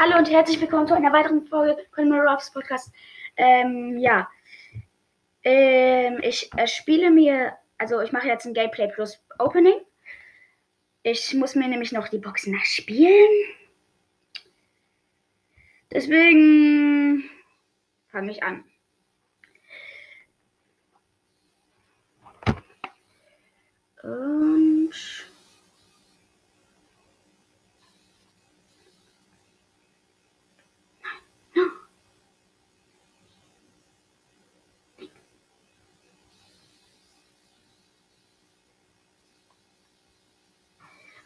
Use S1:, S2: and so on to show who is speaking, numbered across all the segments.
S1: Hallo und herzlich willkommen zu einer weiteren Folge von Ruffs Podcast. Ähm, ja. Ähm, ich äh, spiele mir, also ich mache jetzt ein Gameplay plus Opening. Ich muss mir nämlich noch die Boxen nachspielen. Deswegen fange ich an. Und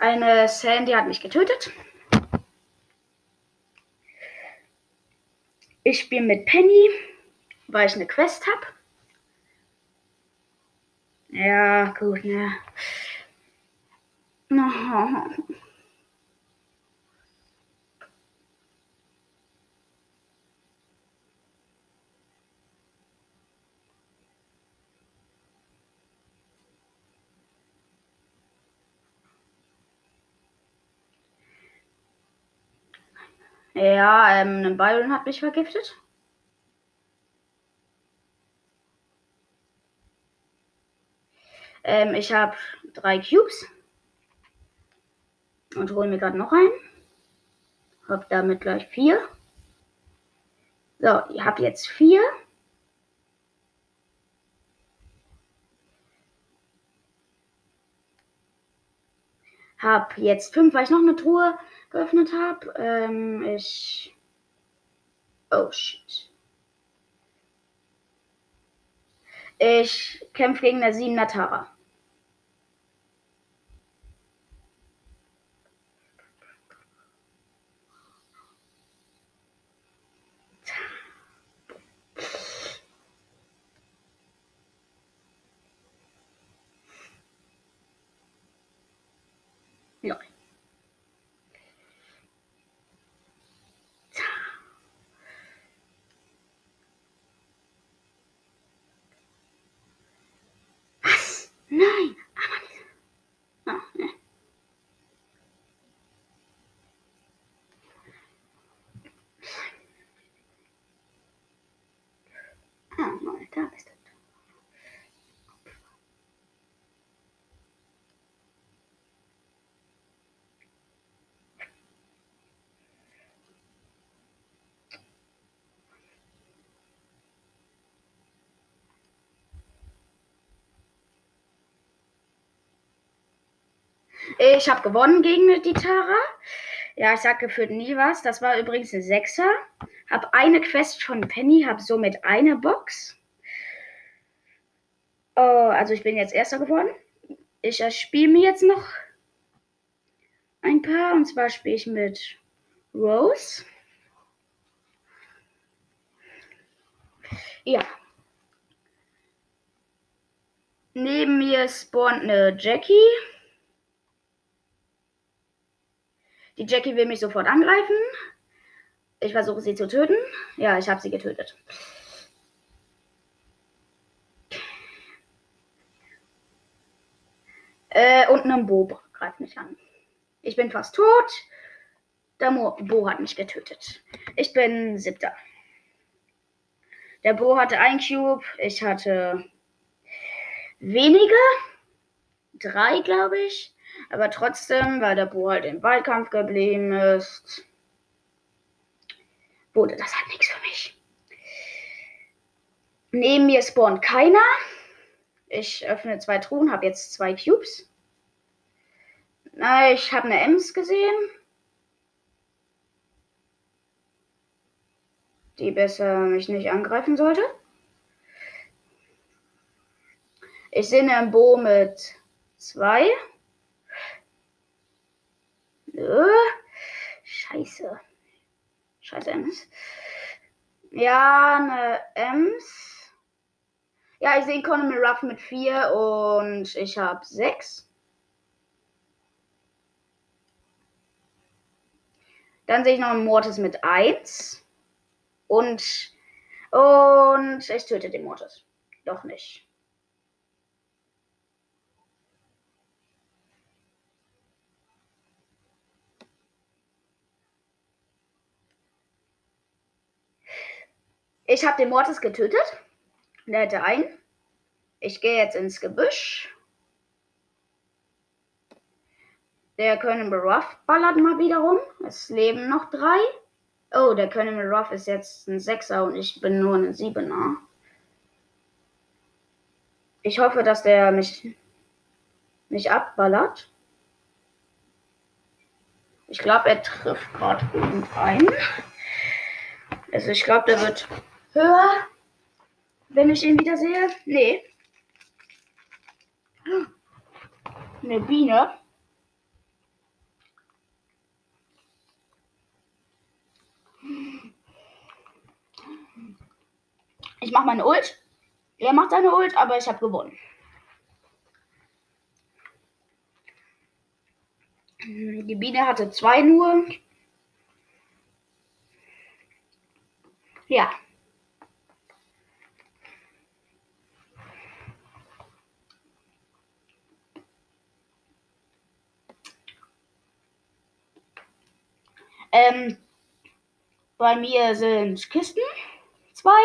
S1: Eine Sandy hat mich getötet. Ich spiele mit Penny, weil ich eine Quest habe. Ja, gut, ne. Oh. Ja, ähm, ein Byron hat mich vergiftet. Ähm, ich habe drei Cubes. Und hole mir gerade noch einen. Hab damit gleich vier. So, ich habe jetzt vier. Hab jetzt fünf, weil ich noch eine Truhe geöffnet habe. Ähm, ich. Oh shit. Ich kämpfe gegen eine 7er Tara. Ja. Was? Nein, aber nicht. Ah, ne. Ah, nein, da bist du. Ich habe gewonnen gegen die Tara. Ja, ich sag gefühlt nie was. Das war übrigens ein Sechser. Hab eine Quest von Penny, hab somit eine Box. Oh, also ich bin jetzt Erster geworden. Ich äh, spiele mir jetzt noch ein paar. Und zwar spiele ich mit Rose. Ja. Neben mir spawnt eine Jackie. Die Jackie will mich sofort angreifen. Ich versuche sie zu töten. Ja, ich habe sie getötet. Äh, und ein Bo greift mich an. Ich bin fast tot. Der Mo Bo hat mich getötet. Ich bin siebter. Der Bo hatte ein Cube. Ich hatte wenige. Drei, glaube ich. Aber trotzdem, weil der Bo halt im Wahlkampf geblieben ist, wurde das halt nichts für mich. Neben mir spawnt keiner. Ich öffne zwei Truhen, habe jetzt zwei Cubes. Ich habe eine Ems gesehen. Die besser mich nicht angreifen sollte. Ich sehe einen Bo mit zwei. Nö. Scheiße. Scheiße Ems. Ja, eine Ems. Ja, ich sehe Economy Ruff mit 4 und ich habe 6. Dann sehe ich noch einen Mortis mit 1. Und, und ich töte den Mortis. Doch nicht. Ich habe den Mortis getötet. Der hätte einen. Ich gehe jetzt ins Gebüsch. Der Colonel Ruff ballert mal wieder rum. Es leben noch drei. Oh, der Colonel Ruff ist jetzt ein Sechser und ich bin nur ein Siebener. Ich hoffe, dass der mich nicht abballert. Ich glaube, er trifft gerade irgendeinen. Also ich glaube, der wird höher, wenn ich ihn wieder sehe. Nee. Eine Biene. Ich mache meine Ult. Er macht seine Ult, aber ich habe gewonnen. Die Biene hatte zwei nur. Ja. Ähm, bei mir sind Kisten. Zwei.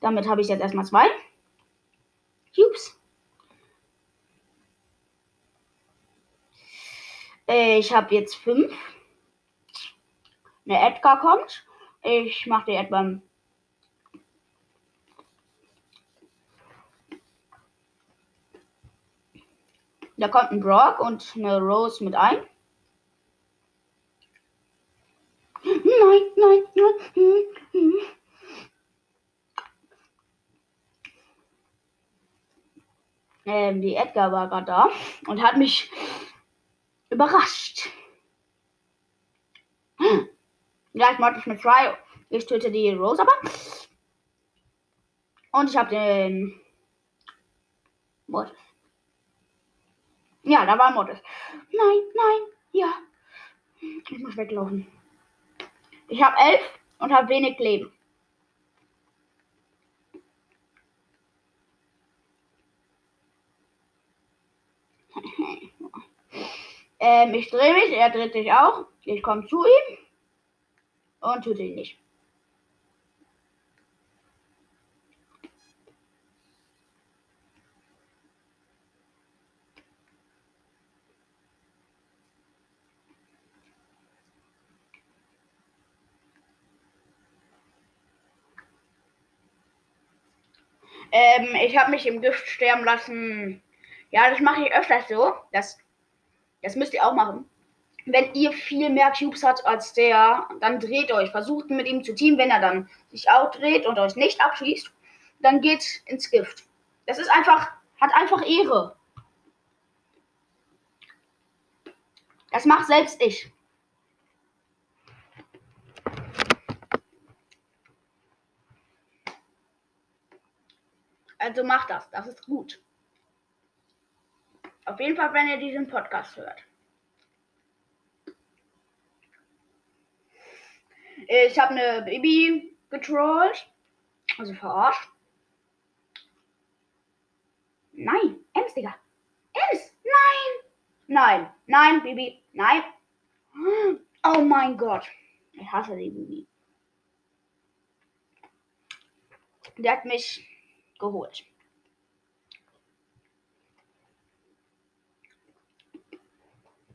S1: Damit habe ich jetzt erstmal zwei. Cubes. Ich habe jetzt fünf. Eine Edgar kommt. Ich mache die etwa. Da kommt ein Brock und eine Rose mit ein. Nein, nein, nein. Ähm, die Edgar war gerade da und hat mich überrascht. Ja, ich mache ich mit Try. Ich töte die Rose aber. Und ich habe den Mortis. Ja, da war Mortis. Nein, nein, ja. Ich muss weglaufen. Ich habe elf und habe wenig Leben. ähm, ich drehe mich, er dreht sich auch. Ich komme zu ihm und tut ihn nicht. Ähm, ich habe mich im Gift sterben lassen. Ja, das mache ich öfters so. Das, das müsst ihr auch machen. Wenn ihr viel mehr Cubes habt als der, dann dreht euch. Versucht mit ihm zu teamen. Wenn er dann sich outdreht und euch nicht abschießt, dann geht ins Gift. Das ist einfach, hat einfach Ehre. Das macht selbst ich. Also macht das. Das ist gut. Auf jeden Fall, wenn ihr diesen Podcast hört. Ich habe eine Baby getrollt. Also verarscht. Nein, Ems, Digga. Ems, nein. Nein, nein, Baby, nein. Oh mein Gott. Ich hasse die Baby. Der hat mich geholt.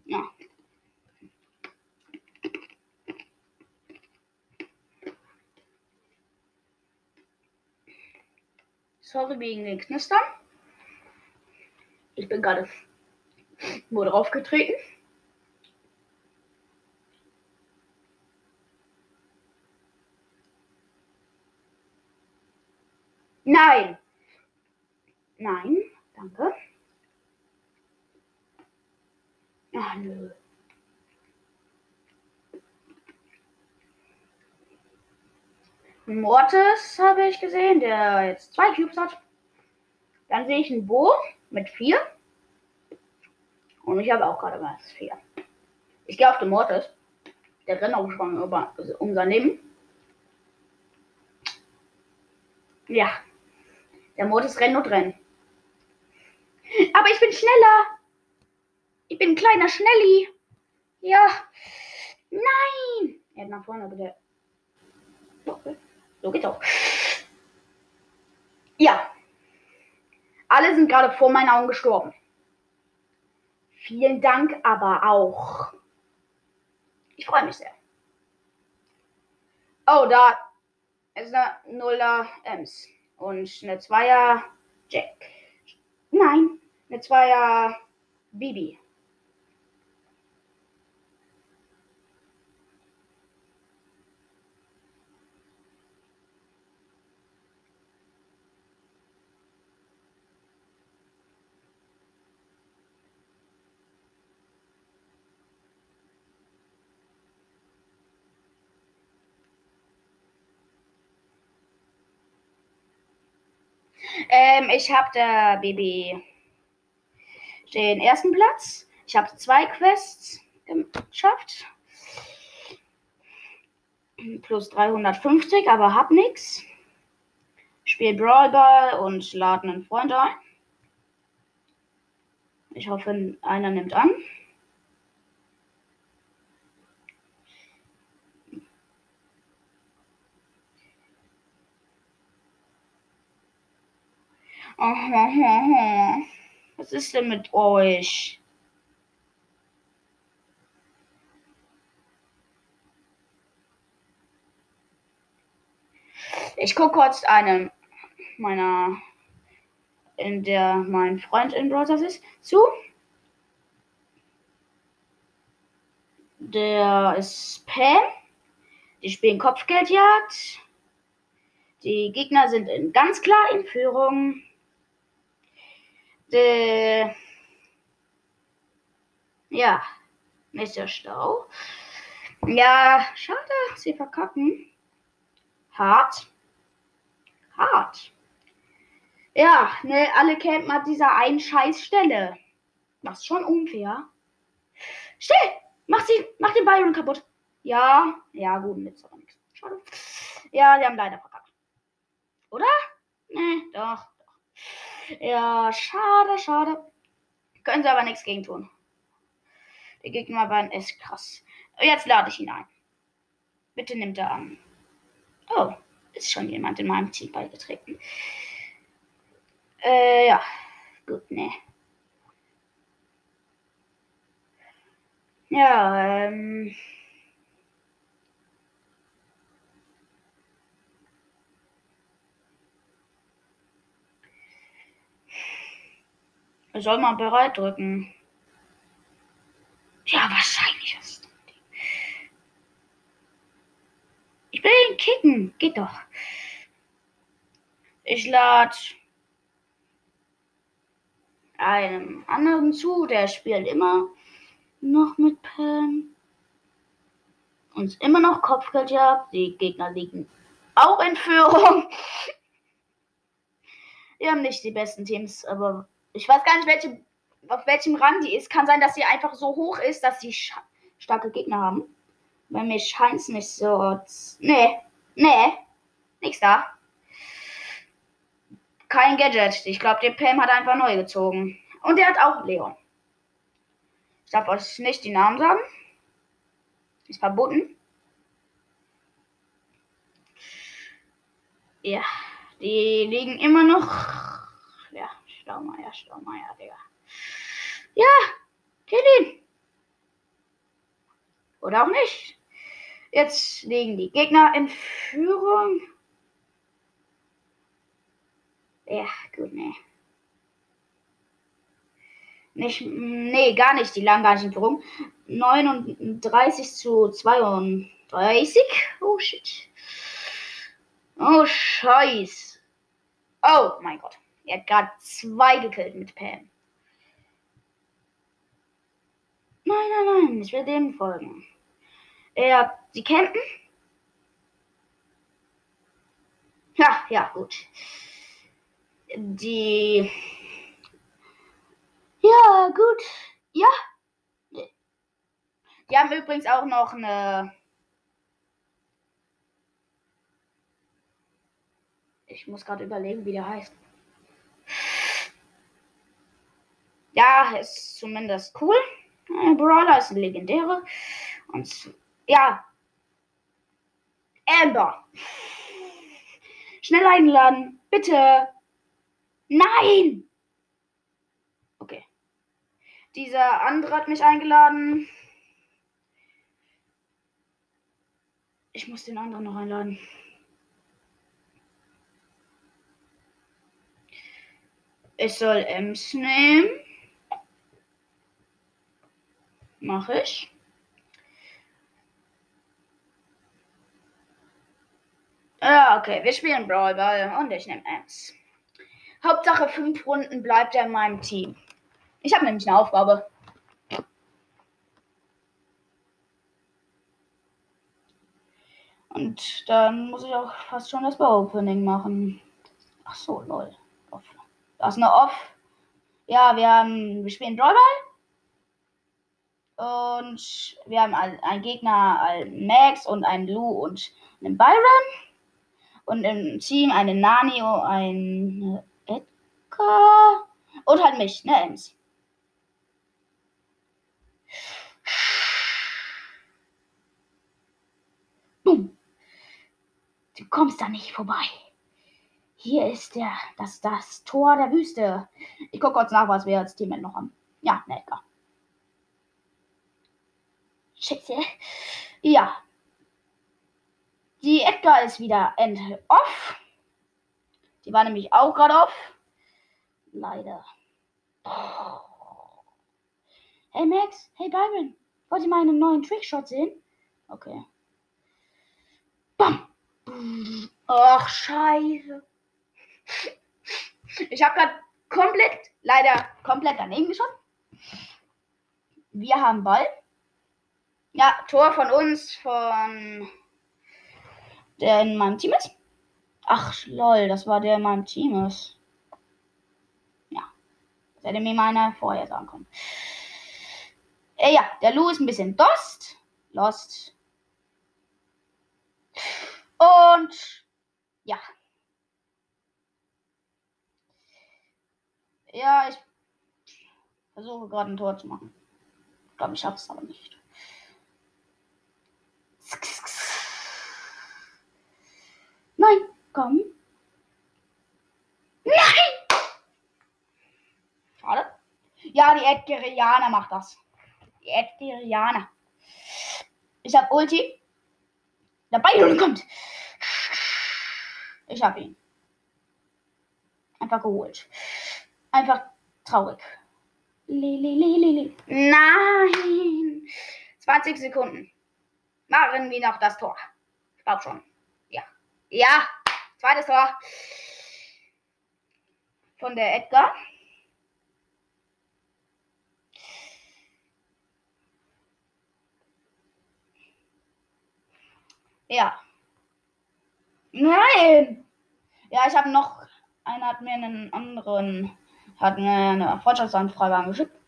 S1: Ja. Sorry wegen den Knistern. Ich bin gerade nur drauf getreten. Nein. Nein, danke. Ach, nö. Mortis habe ich gesehen, der jetzt zwei Cubes hat. Dann sehe ich einen Bo mit vier. Und ich habe auch gerade mal vier. Ich gehe auf den Mortis. Der rennt auch schon über, also sein Leben. Ja. Der Mortis rennt und rennt. Aber ich bin schneller. Ich bin ein kleiner Schnelli. Ja. Nein. Er hat nach vorne, aber der. So geht's auch. Ja. Alle sind gerade vor meinen Augen gestorben. Vielen Dank aber auch. Ich freue mich sehr. Oh, da ist eine Nuller Ems. Und eine Zweier Jack. Nein, eine Zweier Bibi. Ähm, ich habe der Baby den ersten Platz. Ich habe zwei Quests geschafft. Plus 350, aber hab nix. Spiel Brawlball und lade einen Freund ein. Ich hoffe, einer nimmt an. Was ist denn mit euch? Ich gucke kurz einem meiner, in der mein Freund in Brothers ist, zu. Der ist Pam. Die spielen Kopfgeldjagd. Die Gegner sind in ganz klar in Führung. Äh, ja, nächster Stau. Ja, schade, sie verkacken. Hart. Hart. Ja, ne, alle campen an dieser einen Scheißstelle. Das ist schon unfair. Still! Mach sie, mach den Byron kaputt. Ja, ja, gut, nützt aber nichts. Schade. Ja, die haben leider verkackt. Oder? Ne, doch. Ja, schade, schade. Können sie aber nichts gegen tun. Der Gegner war echt krass. Jetzt lade ich ihn ein. Bitte nimmt er an. Oh, ist schon jemand in meinem Team beigetreten. Äh, ja. Gut, ne. Ja, ähm. Soll man bereit drücken? Ja, wahrscheinlich ist Ich will ihn kicken. Geht doch. Ich lade einem anderen zu, der spielt immer noch mit Pam. Uns immer noch Kopfgeldjagd. Die Gegner liegen auch in Führung. Wir haben nicht die besten Teams, aber ich weiß gar nicht, welche, auf welchem Rang die ist. Kann sein, dass sie einfach so hoch ist, dass sie starke Gegner haben. Bei mir scheint es nicht so. Nee, nee, nichts da. Kein Gadget. Ich glaube, der Pam hat einfach neu gezogen. Und der hat auch Leon. Ich darf euch nicht die Namen sagen. Ist verboten. Ja, die liegen immer noch ja, Staumeier, Staumeier, Digga. Ja, kill ihn. Oder auch nicht. Jetzt liegen die Gegner in Führung. Ja, gut, nee. Nicht, nee, gar nicht. Die lagen gar nicht in Führung. 39 zu 32. Oh shit. Oh scheiß. Oh mein Gott. Er hat gerade zwei gekillt mit Pam. Nein, nein, nein, ich will dem folgen. Er, sie campen? Ja, ja, gut. Die. Ja, gut. Ja. Die haben übrigens auch noch eine. Ich muss gerade überlegen, wie der heißt. Ja, ist zumindest cool. Brawler ist ein legendäre. Und ja. Amber. Schnell einladen. Bitte. Nein! Okay. Dieser andere hat mich eingeladen. Ich muss den anderen noch einladen. Ich soll Ems nehmen. Mach ich. Ja, okay, wir spielen Brawl Ball und ich nehme Ems. Hauptsache fünf Runden bleibt er in meinem Team. Ich habe nämlich eine Aufgabe. Und dann muss ich auch fast schon das Bar-Opening machen. Ach so, lol. Off. Das ist eine Off. Ja, wir haben, wir spielen Brawlball. Und wir haben einen Gegner, einen Max und einen Lou und einen Byron. Und im Team eine Nani und ein Edgar. Und halt mich, ne, Ems. Boom. Du kommst da nicht vorbei. Hier ist der, das, das Tor der Wüste. Ich gucke kurz nach, was wir als Team noch haben. Ja, ne, Edgar. Scheiße. Ja. Die Edgar ist wieder end off. Die war nämlich auch gerade off. Leider. Hey Max, hey Byron. Wollt ihr meinen neuen Trickshot sehen? Okay. Bam. Ach, scheiße. Ich habe gerade komplett, leider komplett daneben geschossen. Wir haben Ball. Ja, Tor von uns, von der in meinem Team ist. Ach, lol, das war der in meinem Team ist. Ja, das hätte mir meiner vorher sagen können. Äh, ja, der Lou ist ein bisschen lost. Lost. Und ja. Ja, ich versuche gerade ein Tor zu machen. Ich glaube, ich schaffe es aber nicht. Nein, komm. Nein! Schade. Ja, die Edgerianer macht das. Die Edgerianer. Ich hab Ulti. Der Byron kommt. Ich hab ihn. Einfach geholt. Einfach traurig. Lili, Nein. 20 Sekunden. Machen wir noch das Tor. Ich glaube schon. Ja. Ja. Zweites Tor. Von der Edgar. Ja. Nein! Ja, ich habe noch. Einer hat mir einen anderen. Hat mir eine Freundschaftsanfrage angeschickt.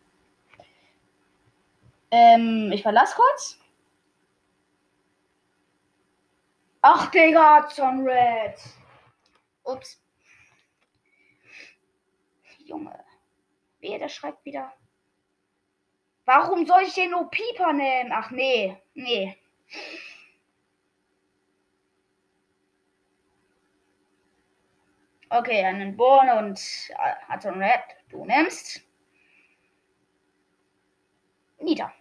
S1: Ähm, ich verlasse kurz. Ach, Digga, John Red. Ups. Junge. Wer, der schreibt wieder. Warum soll ich den nur Pieper nehmen? Ach, nee. Nee. Okay, einen Born und Atom Red. Du nimmst. Nieder.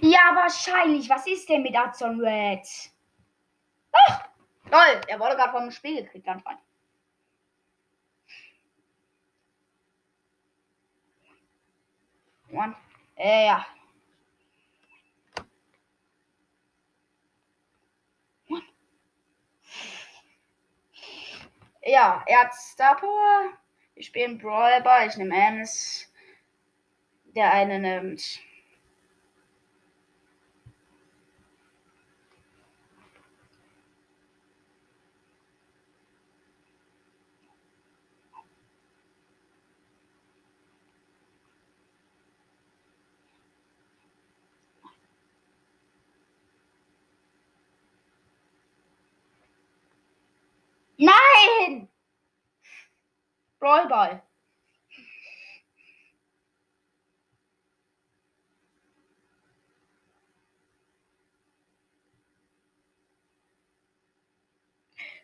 S1: Ja, wahrscheinlich. Was ist denn mit Azon Red? Ach, toll. Er wurde gerade vom Spiel gekriegt anscheinend. One. Äh, ja. One. Ja, er hat Star Power. Wir spielen Brawler. Ich nehme Ems. Der eine nimmt Nein! Brawlball.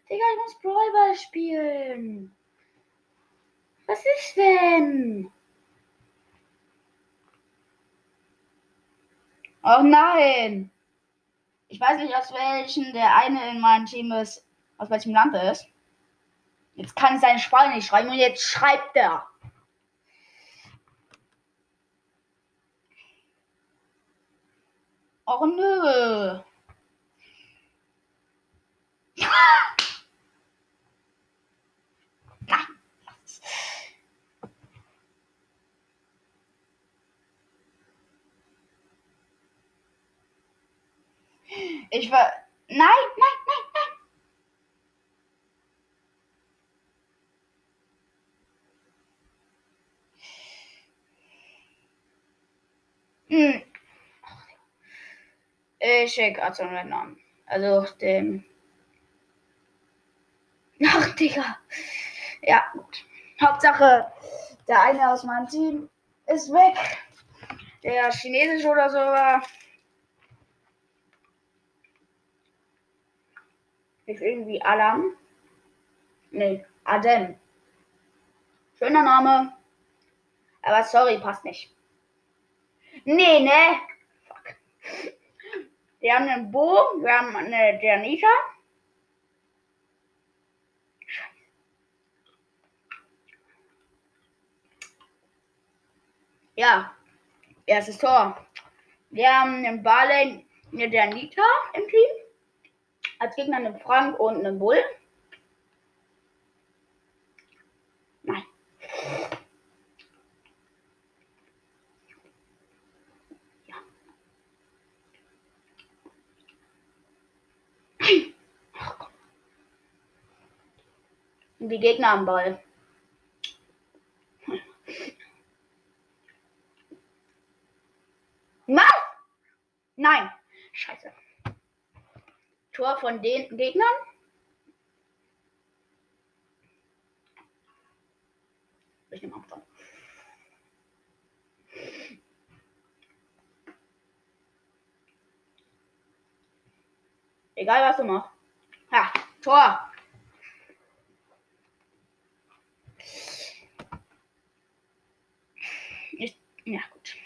S1: Digga, ich muss Brawlball spielen. Was ist denn? Oh nein. Ich weiß nicht, aus welchem der eine in meinem Team ist, aus welchem Land er ist. Jetzt kann ich seine Sprache nicht schreiben und jetzt schreibt er. Oh nö. Ich war. Nein, nein, nein, nein. Hm. Ich schicke also einen Namen. Also den. Ach, Digga. Ja, gut. Hauptsache, der eine aus meinem Team ist weg. Der chinesisch oder so war. Ist irgendwie Alam. Nee, Adem. Schöner Name. Aber sorry, passt nicht. Nee, ne? Fuck. Wir haben einen Bo, wir haben eine der Nita. Ja, erstes Tor. Wir haben einen Barley, eine der Nita im Team. Als Gegner einen Frank und einen Bull. Nein. Die Gegner am Ball. Was? Nein. Scheiße. Tor von den Gegnern. Ich nehme Abstand. Egal was du machst. Ja, Tor. Ja, gut.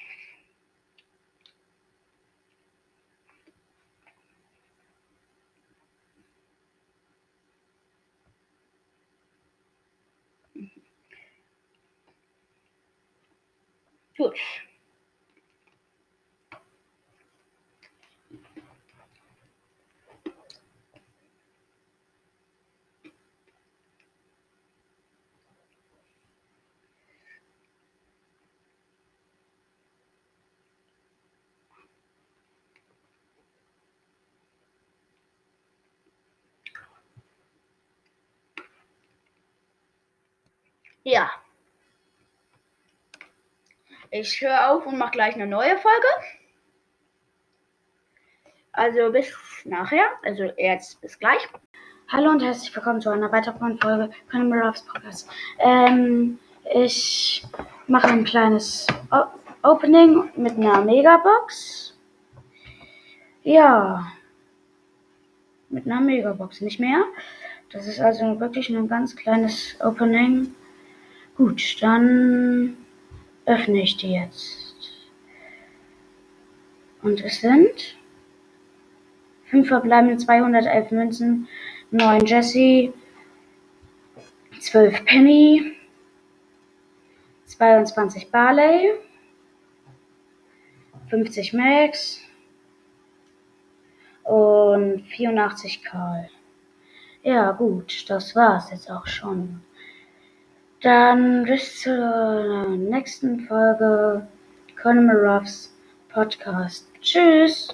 S1: Gut. Ja. Ich höre auf und mache gleich eine neue Folge. Also bis nachher. Also jetzt bis gleich. Hallo und herzlich willkommen zu einer weiteren Folge von Mirrors Podcast. Ähm, ich mache ein kleines o Opening mit einer Megabox. Ja. Mit einer Megabox, nicht mehr. Das ist also wirklich ein ganz kleines Opening. Gut, dann öffne ich die jetzt. Und es sind 5 verbleibende 211 Münzen, 9 Jesse, 12 Penny, 22 Barley, 50 Max und 84 Karl. Ja, gut, das war's jetzt auch schon. Dann bis zur nächsten Folge Conor Ruffs Podcast. Tschüss!